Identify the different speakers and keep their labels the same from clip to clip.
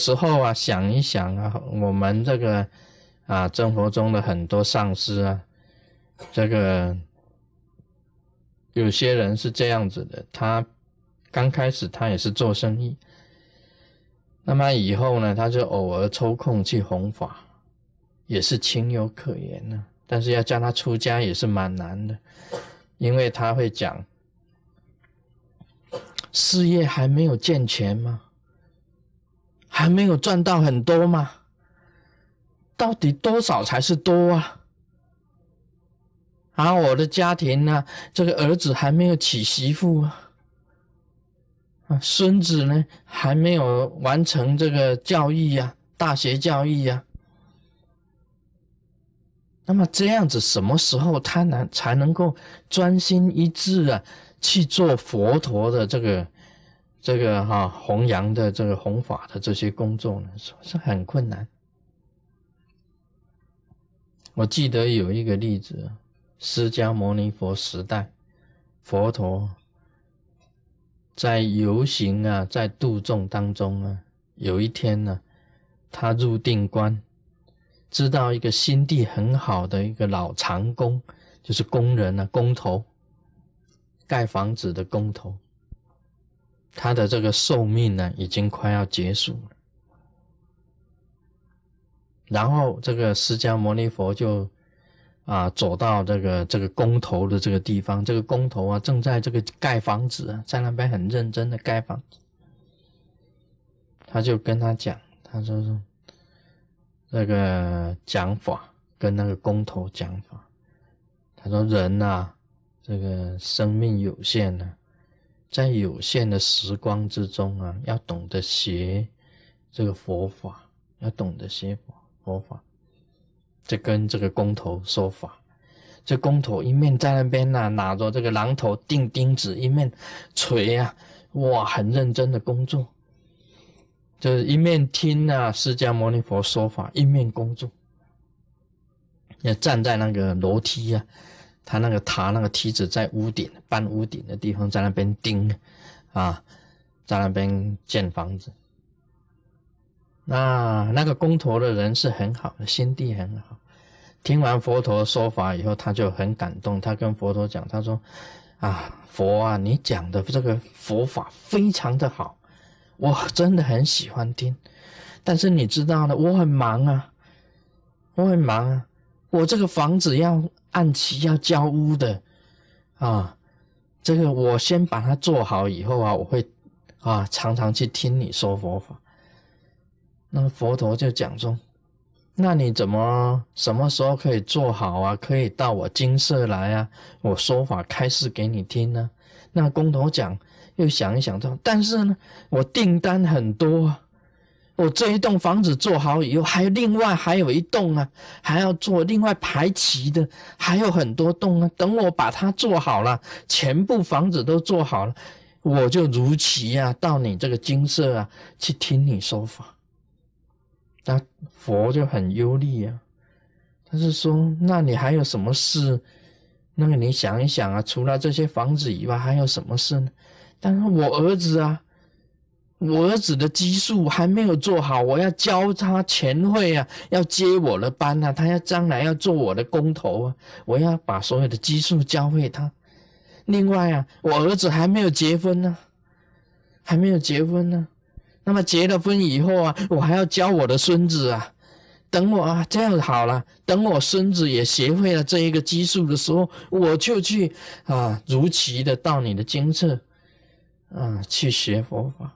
Speaker 1: 时候啊，想一想啊，我们这个啊，生活中的很多上司啊，这个有些人是这样子的，他刚开始他也是做生意，那么以后呢，他就偶尔抽空去弘法，也是情有可原呢。但是要叫他出家也是蛮难的，因为他会讲，事业还没有健全吗？还没有赚到很多吗？到底多少才是多啊？啊，我的家庭呢？这个儿子还没有娶媳妇啊，啊，孙子呢还没有完成这个教育呀，大学教育呀。那么这样子，什么时候他能才能够专心一致啊去做佛陀的这个？这个哈弘扬的这个弘法的这些工作呢，是很困难。我记得有一个例子，释迦牟尼佛时代，佛陀在游行啊，在度众当中啊，有一天呢，他入定观，知道一个心地很好的一个老长工，就是工人啊，工头，盖房子的工头。他的这个寿命呢，已经快要结束了。然后这个释迦牟尼佛就啊走到这个这个工头的这个地方，这个工头啊正在这个盖房子啊，在那边很认真的盖房子。他就跟他讲，他说说那个讲法跟那个工头讲法，他说人呐，这个生命有限呢。在有限的时光之中啊，要懂得学这个佛法，要懂得学佛佛法。这跟这个工头说法，这工头一面在那边呐，拿着这个榔头钉钉子，一面锤啊，哇，很认真的工作。就是一面听啊释迦牟尼佛说法，一面工作。要站在那个楼梯啊。他那个塔那个梯子在屋顶搬屋顶的地方，在那边钉，啊，在那边建房子。那那个工头的人是很好的，心地很好。听完佛陀说法以后，他就很感动。他跟佛陀讲，他说：“啊，佛啊，你讲的这个佛法非常的好，我真的很喜欢听。但是你知道的，我很忙啊，我很忙啊，我这个房子要……”按期要交屋的，啊，这个我先把它做好以后啊，我会啊常常去听你说佛法。那佛陀就讲说，那你怎么什么时候可以做好啊？可以到我金色来啊？我说法开示给你听呢？那工头讲，又想一想说，但是呢，我订单很多。我这一栋房子做好以后，还有另外还有一栋啊，还要做另外排齐的，还有很多栋啊。等我把它做好了，全部房子都做好了，我就如期啊到你这个金色啊去听你说法。那佛就很忧虑啊，他是说，那你还有什么事？那个你想一想啊，除了这些房子以外，还有什么事呢？但是我儿子啊。我儿子的基数还没有做好，我要教他前会啊，要接我的班啊，他要将来要做我的工头啊，我要把所有的基数教会他。另外啊，我儿子还没有结婚呢，还没有结婚呢。那么结了婚以后啊，我还要教我的孙子啊。等我啊，这样好了，等我孙子也学会了这一个基数的时候，我就去啊，如期的到你的精舍啊去学佛法。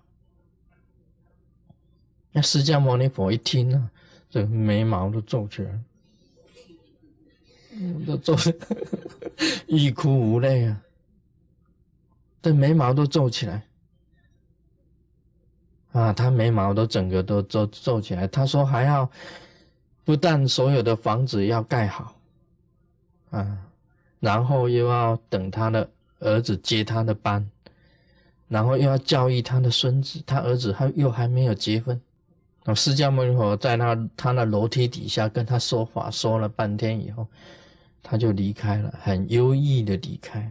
Speaker 1: 那释迦牟尼佛一听啊，这眉毛都皱起来，都皱，欲哭无泪啊！这眉毛都皱起来啊，他眉毛都整个都皱皱起来。他说还要不但所有的房子要盖好啊，然后又要等他的儿子接他的班，然后又要教育他的孙子，他儿子还又还没有结婚。那释迦牟尼佛在那他那楼梯底下跟他说法，说了半天以后，他就离开了，很忧郁的离开。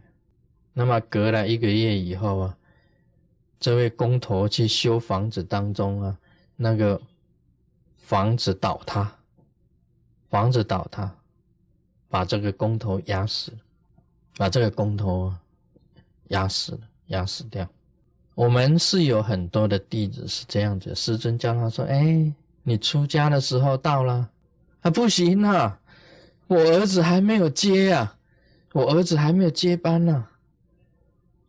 Speaker 1: 那么隔了一个月以后啊，这位工头去修房子当中啊，那个房子倒塌，房子倒塌，把这个工头压死，把这个工头压死了，压死掉。我们是有很多的弟子是这样子，师尊叫他说：“哎，你出家的时候到了，啊，不行啊，我儿子还没有接啊，我儿子还没有接班呢，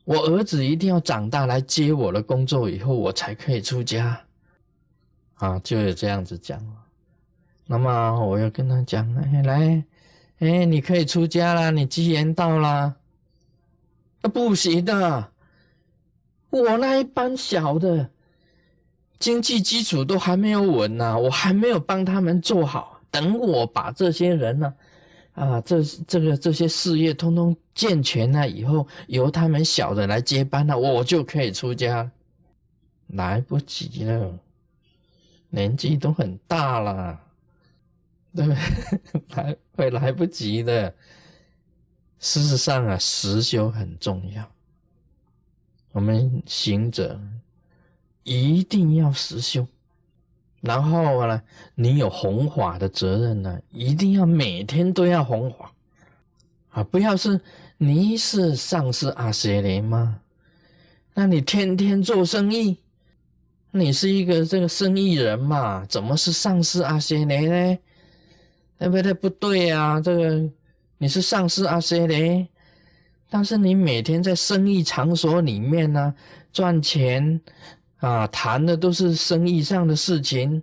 Speaker 1: 我儿子一定要长大来接我的工作，以后我才可以出家。”啊，就有这样子讲那么我要跟他讲：“哎，来，哎，你可以出家啦，你机缘到啦。”啊，不行的。我那一班小的经济基础都还没有稳呢，我还没有帮他们做好。等我把这些人呢，啊，这这个这些事业通通健全了以后，由他们小的来接班了，我就可以出家。来不及了，年纪都很大了，对不对？来会来不及的。事实上啊，实修很重要。我们行者一定要实修，然后呢，你有弘法的责任呢，一定要每天都要弘法啊！不要是你是上司阿舍雷吗？那你天天做生意，你是一个这个生意人嘛？怎么是上司阿舍雷呢？对不对？不对啊，这个你是上司阿舍雷。但是你每天在生意场所里面呢赚钱啊，谈的都是生意上的事情，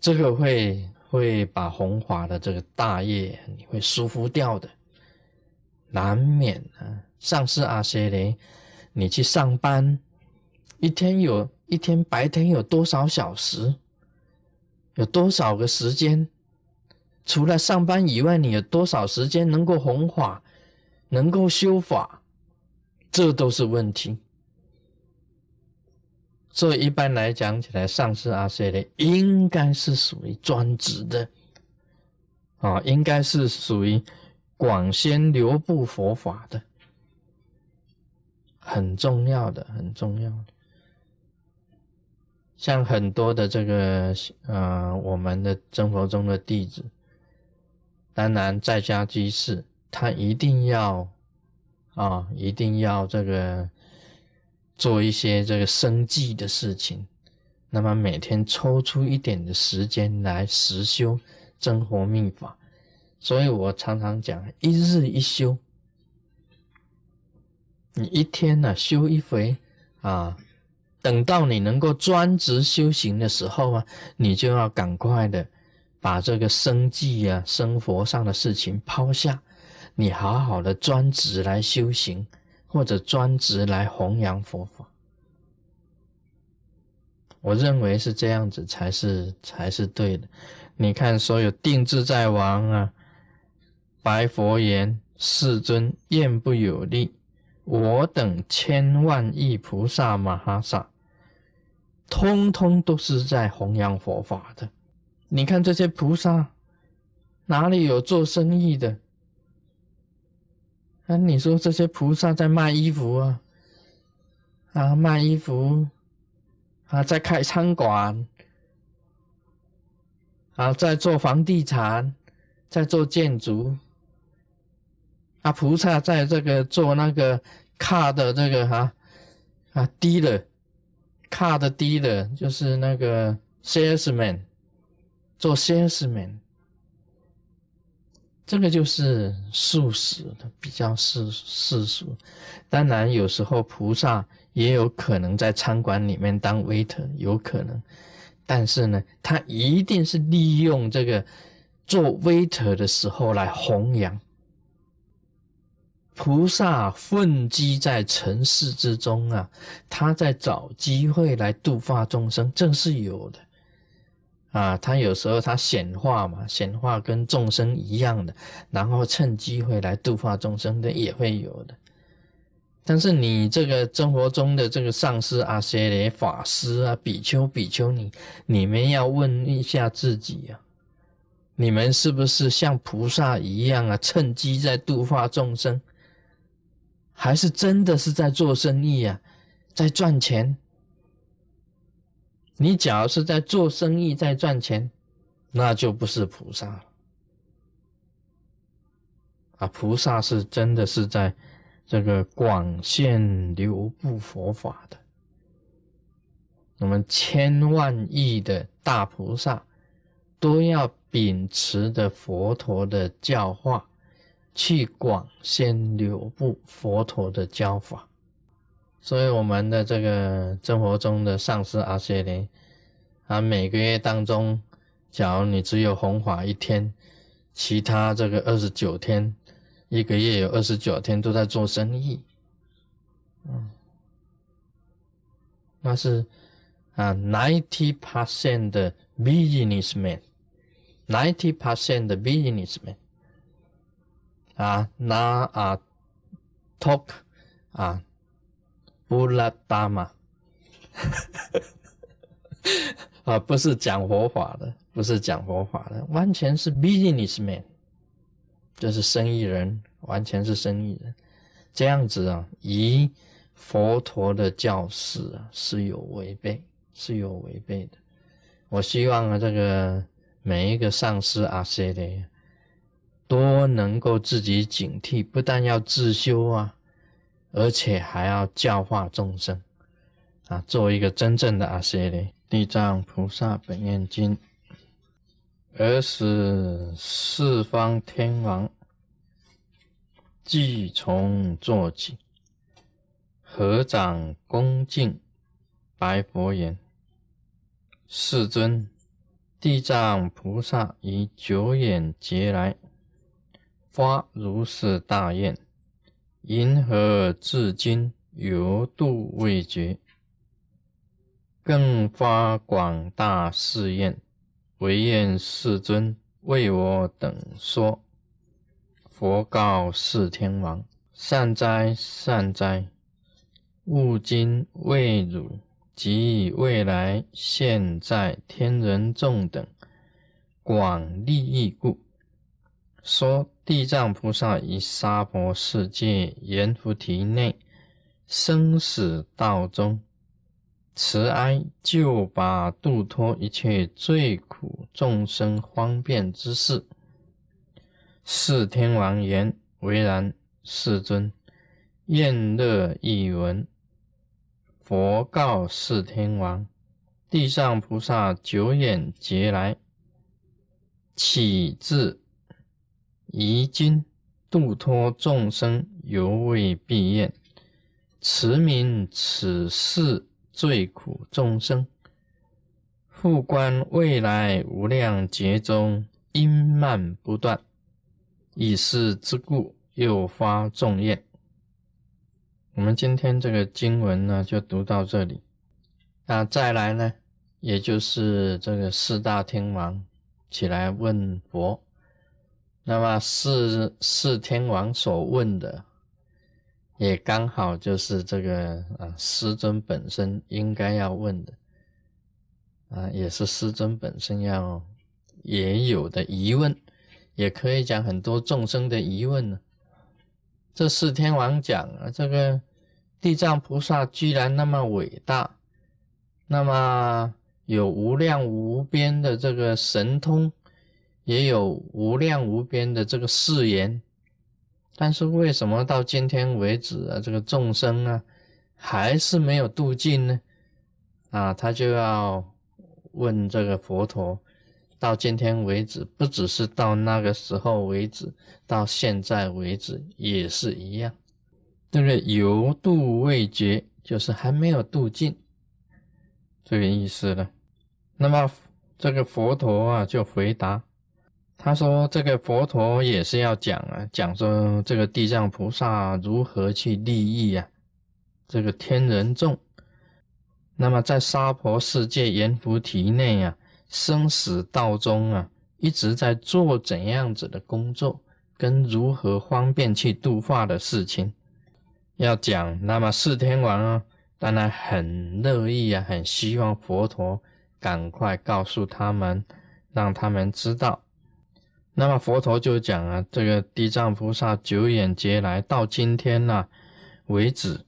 Speaker 1: 这个会会把红华的这个大业你会疏忽掉的，难免啊。上司阿些雷，你去上班，一天有一天白天有多少小时，有多少个时间？除了上班以外，你有多少时间能够红法？能够修法，这都是问题。所以一般来讲起来，上师阿塞的应该是属于专职的，啊，应该是属于广宣流布佛法的，很重要的，很重要的。像很多的这个，呃，我们的真佛中的弟子，当然在家居士。他一定要啊，一定要这个做一些这个生计的事情。那么每天抽出一点的时间来实修真活命法。所以我常常讲，一日一修。你一天呢修一回啊，等到你能够专职修行的时候啊，你就要赶快的把这个生计啊、生活上的事情抛下。你好好的专职来修行，或者专职来弘扬佛法，我认为是这样子才是才是对的。你看，所有定自在王啊，白佛言：“世尊，愿不有力，我等千万亿菩萨摩哈萨，通通都是在弘扬佛法的。你看这些菩萨，哪里有做生意的？”那你说这些菩萨在卖衣服啊？啊，卖衣服啊，在开餐馆啊，在做房地产，在做建筑啊，菩萨在这个做那个卡的这个哈啊低的卡的低的，就是那个 salesman 做 salesman。这个就是素食的，比较世世俗。当然，有时候菩萨也有可能在餐馆里面当 waiter，有可能。但是呢，他一定是利用这个做 waiter 的时候来弘扬。菩萨混迹在尘世之中啊，他在找机会来度化众生，正是有的。啊，他有时候他显化嘛，显化跟众生一样的，然后趁机会来度化众生的也会有的。但是你这个生活中的这个上师阿些雷法师啊，比丘比丘你，你们要问一下自己啊，你们是不是像菩萨一样啊，趁机在度化众生，还是真的是在做生意啊，在赚钱？你假如是在做生意在赚钱，那就不是菩萨了。啊，菩萨是真的是在这个广现流布佛法的。我们千万亿的大菩萨都要秉持着佛陀的教化，去广现流布佛陀的教法。所以，我们的这个生活中的上司阿些雷，啊，每个月当中，假如你只有红法一天，其他这个二十九天。一个月有二十九天都在做生意，嗯，那是啊，ninety percent 的 businessman，ninety percent 的 businessman，啊，那啊，talk 啊，乌拉达玛，啊，不是讲佛法的，不是讲佛法的，完全是 businessman。就是生意人，完全是生意人，这样子啊，以佛陀的教示啊是有违背，是有违背的。我希望啊，这个每一个上师阿塞的都能够自己警惕，不但要自修啊，而且还要教化众生。啊，做一个真正的阿塞的地藏菩萨本愿经。而使四方天王即从坐起，合掌恭敬，白佛言：“世尊，地藏菩萨以九眼劫来，发如是大愿，因何至今犹度未绝？更发广大誓愿。”唯愿世尊为我等说。佛告四天王：善哉，善哉！吾今为汝及未来现在天人众等广利益故，说地藏菩萨以娑婆世界阎浮提内生死道中。慈哀救拔度脱一切罪苦众生方便之事。四天王言：“为然，世尊。”愿乐一闻。佛告四天王：“地藏菩萨九眼劫来，起自疑今度脱众生，犹未毕业。慈名此世最苦众生，复观未来无量劫中因慢不断，以是之故，又发众愿。我们今天这个经文呢，就读到这里。那再来呢，也就是这个四大天王起来问佛，那么四四天王所问的。也刚好就是这个啊，师尊本身应该要问的啊，也是师尊本身要也有的疑问，也可以讲很多众生的疑问呢。这四天王讲啊，这个地藏菩萨居然那么伟大，那么有无量无边的这个神通，也有无量无边的这个誓言。但是为什么到今天为止啊，这个众生啊，还是没有度尽呢？啊，他就要问这个佛陀，到今天为止，不只是到那个时候为止，到现在为止也是一样。这个犹度未绝，就是还没有度尽，这个意思了。那么这个佛陀啊，就回答。他说：“这个佛陀也是要讲啊，讲说这个地藏菩萨如何去利益啊，这个天人众。那么在娑婆世界阎浮提内啊，生死道中啊，一直在做怎样子的工作，跟如何方便去度化的事情，要讲。那么四天王啊，当然很乐意啊，很希望佛陀赶快告诉他们，让他们知道。”那么佛陀就讲啊，这个地藏菩萨九眼劫来到今天呢为止，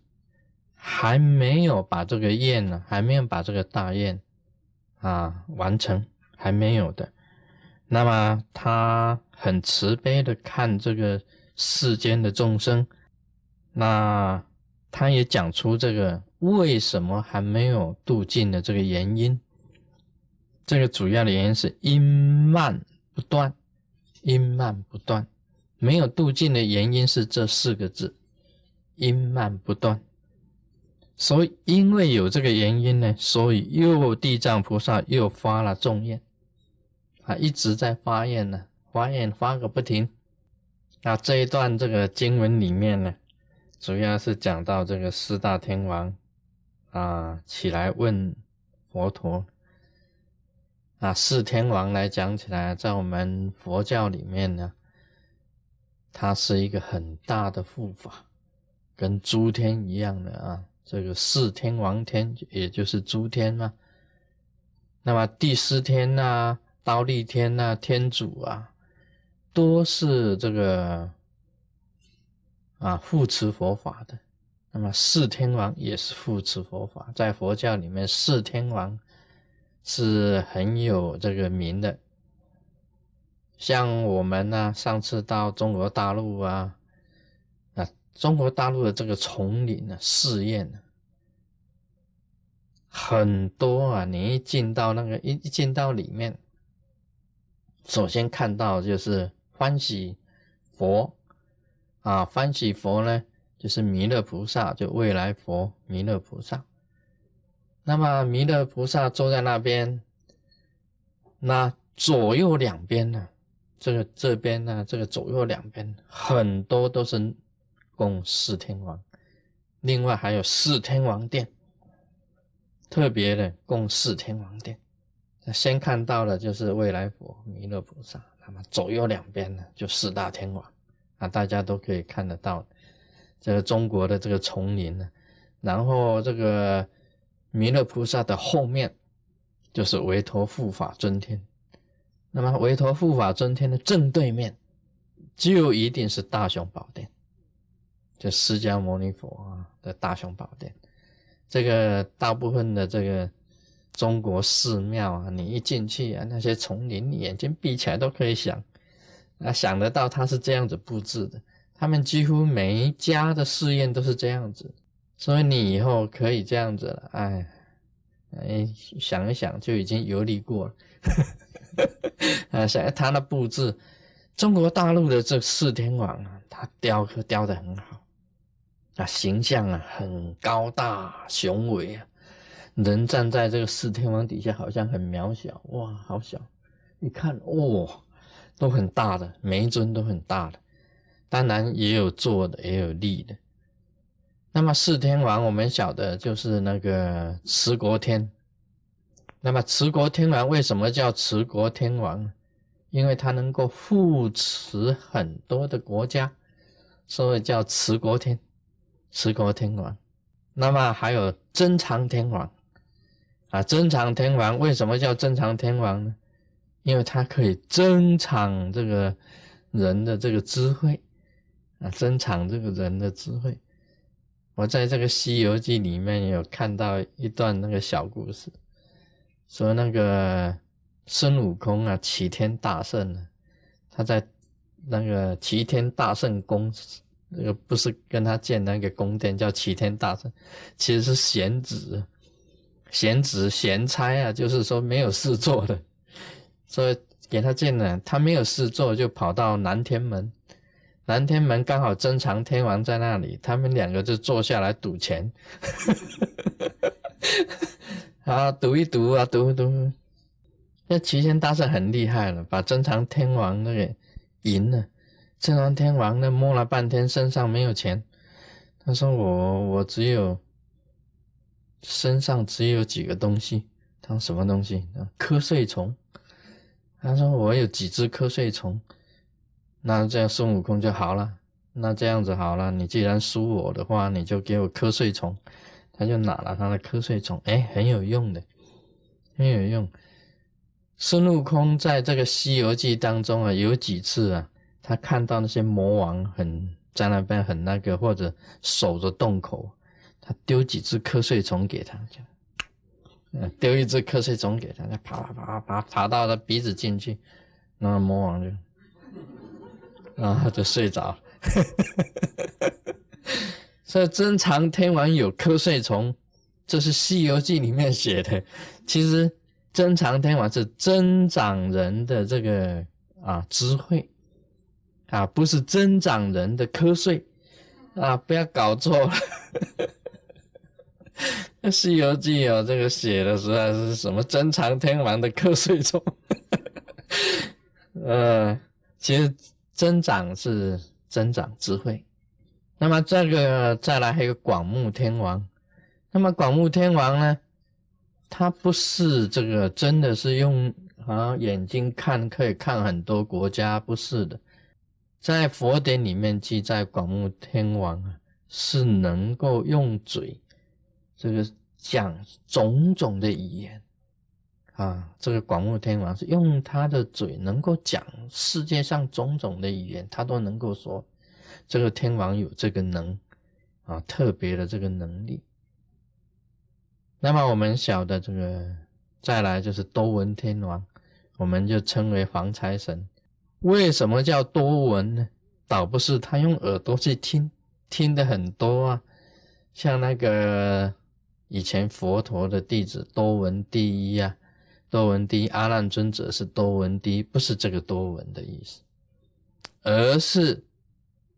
Speaker 1: 还没有把这个愿呢，还没有把这个大愿啊完成还没有的，那么他很慈悲的看这个世间的众生，那他也讲出这个为什么还没有度尽的这个原因。这个主要的原因是因慢不断，因慢不断，没有度尽的原因是这四个字：因慢不断。所以，因为有这个原因呢，所以又地藏菩萨又发了众愿，啊，一直在发愿呢，发愿发个不停。那这一段这个经文里面呢，主要是讲到这个四大天王啊起来问佛陀。啊，四天王来讲起来，在我们佛教里面呢，它是一个很大的护法，跟诸天一样的啊。这个四天王天，也就是诸天嘛。那么第四天呐，刀立天呐，天主啊，都是这个啊护持佛法的。那么四天王也是护持佛法，在佛教里面，四天王。是很有这个名的，像我们呢，上次到中国大陆啊，啊，中国大陆的这个丛林呢，试验呢，很多啊，你一进到那个一一进到里面，首先看到就是欢喜佛啊，欢喜佛呢，就是弥勒菩萨，就未来佛弥勒菩萨。那么弥勒菩萨坐在那边，那左右两边呢？这个这边呢？这个左右两边很多都是供四天王，另外还有四天王殿，特别的供四天王殿。先看到的就是未来佛弥勒菩萨，那么左右两边呢就四大天王啊，大家都可以看得到这个中国的这个丛林呢，然后这个。弥勒菩萨的后面就是维陀护法尊天，那么维陀护法尊天的正对面就一定是大雄宝殿，就释迦牟尼佛啊的大雄宝殿。这个大部分的这个中国寺庙啊，你一进去啊，那些丛林，眼睛闭起来都可以想啊，想得到它是这样子布置的。他们几乎每一家的寺院都是这样子。所以你以后可以这样子了，哎，哎，想一想就已经游历过了，啊，想他的布置，中国大陆的这四天王啊，他雕刻雕的很好，啊，形象啊很高大雄伟啊，人站在这个四天王底下好像很渺小，哇，好小，一看哇，都很大的，每一尊都很大的，当然也有坐的，也有立的。那么四天王，我们晓得就是那个持国天。那么持国天王为什么叫持国天王？因为他能够护持很多的国家，所以叫持国天、持国天王。那么还有增长天王啊，增长天王为什么叫增长天王呢？因为他可以增长这个人的这个智慧啊，增长这个人的智慧。我在这个《西游记》里面有看到一段那个小故事，说那个孙悟空啊，齐天大圣呢，他在那个齐天大圣宫，那个不是跟他建那个宫殿叫齐天大圣，其实是闲职，闲职闲差啊，就是说没有事做的，所以给他建了，他没有事做就跑到南天门。南天门刚好珍藏天王在那里，他们两个就坐下来赌钱，啊，赌一赌啊，赌一赌。那齐天大圣很厉害了，把珍藏天王那个赢了。珍藏天王呢摸了半天，身上没有钱。他说：“我我只有身上只有几个东西。”他说：“什么东西？瞌睡虫。”他说：“我有几只瞌睡虫。”那这样孙悟空就好了。那这样子好了，你既然输我的话，你就给我瞌睡虫。他就拿了他的瞌睡虫，哎，很有用的，很有用。孙悟空在这个《西游记》当中啊，有几次啊，他看到那些魔王很在那边很那个，或者守着洞口，他丢几只瞌睡虫给他，嗯，丢一只瞌睡虫给他，他爬爬爬爬爬到他鼻子进去，那魔王就，然后就睡着。所以真藏天王有瞌睡虫，这是《西游记》里面写的。其实真藏天王是增长人的这个啊智慧啊，不是增长人的瞌睡啊，不要搞错了。《西游记》哦，这个写的实在是什么增长天王的瞌睡虫？呃，其实增长是增长智慧。那么这个再来还有广目天王。那么广目天王呢，他不是这个真的是用啊眼睛看可以看很多国家，不是的。在佛典里面记载，广目天王啊是能够用嘴。这个讲种种的语言啊，这个广目天王是用他的嘴能够讲世界上种种的语言，他都能够说。这个天王有这个能啊，特别的这个能力。那么我们晓得这个，再来就是多闻天王，我们就称为防财神。为什么叫多闻呢？倒不是他用耳朵去听，听的很多啊，像那个。以前佛陀的弟子多闻第一啊，多闻第一阿难尊者是多闻第一，不是这个多闻的意思，而是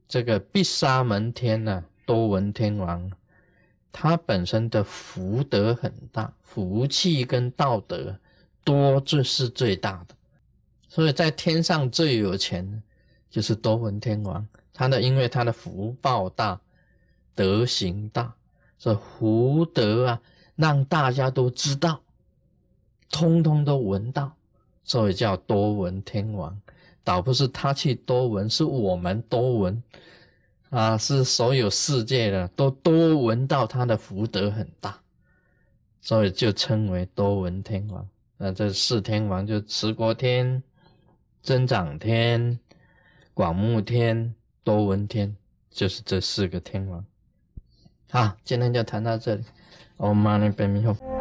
Speaker 1: 这个毗沙门天呢，多闻天王，他本身的福德很大，福气跟道德多，这是最大的，所以在天上最有钱的就是多闻天王，他的因为他的福报大，德行大。这福德啊，让大家都知道，通通都闻到，所以叫多闻天王。倒不是他去多闻，是我们多闻啊，是所有世界的都多闻到他的福德很大，所以就称为多闻天王。那这四天王就持国天、增长天、广目天、多闻天，就是这四个天王。好，今天就谈到这里。Om Mani Padme Hum。